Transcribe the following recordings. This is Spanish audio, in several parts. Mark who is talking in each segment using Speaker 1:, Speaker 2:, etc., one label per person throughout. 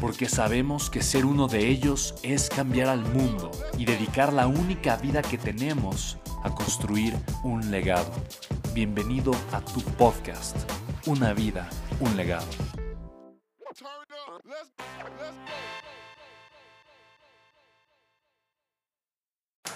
Speaker 1: porque sabemos que ser uno de ellos es cambiar al mundo y dedicar la única vida que tenemos a construir un legado. Bienvenido a tu podcast, Una vida, un legado.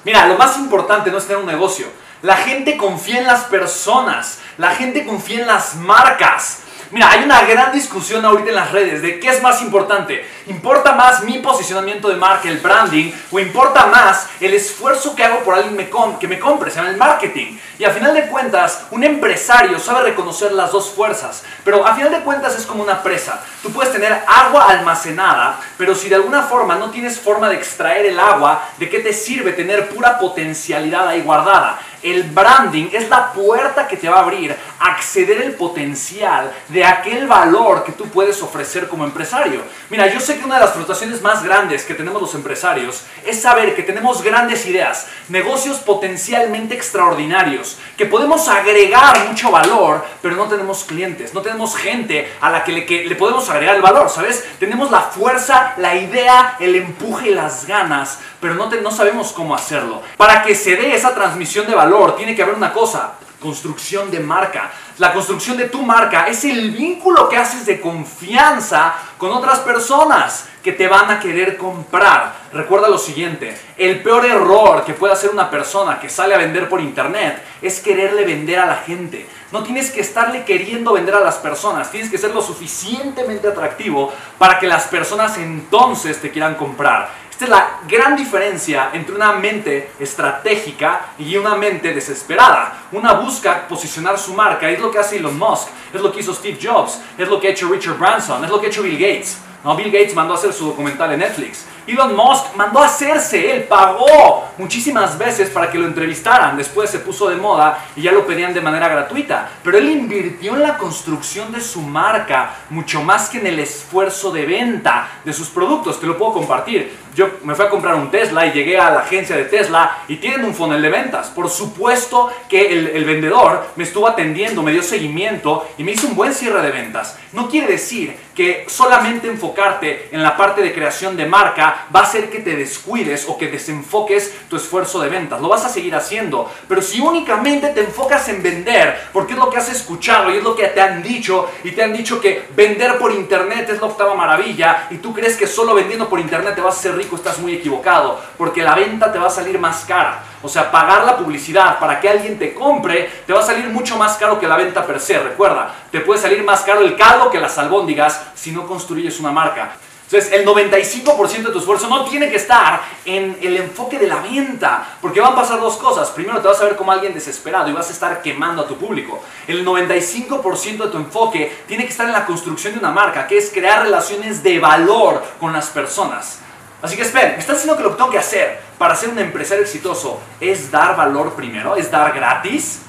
Speaker 2: Mira, lo más importante no es tener un negocio. La gente confía en las personas, la gente confía en las marcas. Mira, hay una gran discusión ahorita en las redes de qué es más importante. ¿Importa más mi posicionamiento de marca, el branding, o importa más el esfuerzo que hago por alguien que me compre, se llama el marketing? Y a final de cuentas, un empresario sabe reconocer las dos fuerzas, pero a final de cuentas es como una presa. Tú puedes tener agua almacenada, pero si de alguna forma no tienes forma de extraer el agua, ¿de qué te sirve tener pura potencialidad ahí guardada? El branding es la puerta que te va a abrir a acceder el potencial de aquel valor que tú puedes ofrecer como empresario. Mira, yo sé que una de las frustraciones más grandes que tenemos los empresarios es saber que tenemos grandes ideas, negocios potencialmente extraordinarios, que podemos agregar mucho valor, pero no tenemos clientes, no tenemos gente a la que le, que le podemos agregar el valor, ¿sabes? Tenemos la fuerza, la idea, el empuje y las ganas, pero no, no sabemos cómo hacerlo. Para que se dé esa transmisión de valor, tiene que haber una cosa, construcción de marca. La construcción de tu marca es el vínculo que haces de confianza con otras personas que te van a querer comprar. Recuerda lo siguiente, el peor error que puede hacer una persona que sale a vender por internet es quererle vender a la gente. No tienes que estarle queriendo vender a las personas, tienes que ser lo suficientemente atractivo para que las personas entonces te quieran comprar. Esta es la gran diferencia entre una mente estratégica y una mente desesperada. Una busca posicionar su marca, es lo que hace Elon Musk, es lo que hizo Steve Jobs, es lo que ha hecho Richard Branson, es lo que ha hecho Bill Gates. No, Bill Gates mandó a hacer su documental en Netflix. Elon Musk mandó a hacerse, él pagó muchísimas veces para que lo entrevistaran. Después se puso de moda y ya lo pedían de manera gratuita. Pero él invirtió en la construcción de su marca mucho más que en el esfuerzo de venta de sus productos. Te lo puedo compartir. Yo me fui a comprar un Tesla y llegué a la agencia de Tesla y tienen un funnel de ventas. Por supuesto que el, el vendedor me estuvo atendiendo, me dio seguimiento y me hizo un buen cierre de ventas. No quiere decir que solamente enfocarte en la parte de creación de marca va a hacer que te descuides o que desenfoques tu esfuerzo de ventas. Lo vas a seguir haciendo. Pero si únicamente te enfocas en vender, porque es lo que has escuchado y es lo que te han dicho, y te han dicho que vender por internet es la octava maravilla, y tú crees que solo vendiendo por internet te vas a hacer rico, estás muy equivocado, porque la venta te va a salir más cara. O sea, pagar la publicidad para que alguien te compre te va a salir mucho más caro que la venta per se. Recuerda, te puede salir más caro el caldo que las albóndigas si no construyes una marca. Entonces, el 95% de tu esfuerzo no tiene que estar en el enfoque de la venta, porque van a pasar dos cosas. Primero, te vas a ver como alguien desesperado y vas a estar quemando a tu público. El 95% de tu enfoque tiene que estar en la construcción de una marca, que es crear relaciones de valor con las personas. Así que esperen, ¿me estás diciendo que lo que tengo que hacer para ser un empresario exitoso es dar valor primero? ¿Es dar gratis?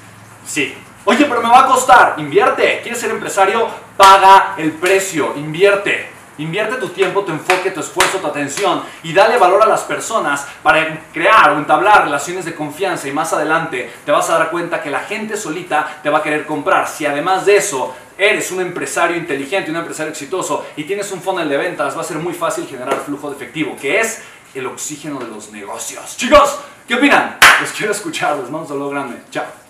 Speaker 2: Sí. Oye, pero me va a costar. Invierte. ¿Quieres ser empresario? Paga el precio. Invierte. Invierte tu tiempo, tu enfoque, tu esfuerzo, tu atención y dale valor a las personas para crear o entablar relaciones de confianza y más adelante te vas a dar cuenta que la gente solita te va a querer comprar. Si además de eso eres un empresario inteligente, un empresario exitoso y tienes un funnel de ventas, va a ser muy fácil generar flujo de efectivo, que es el oxígeno de los negocios. Chicos, ¿qué opinan? Los quiero escuchar, les mando un saludo grande. Chao.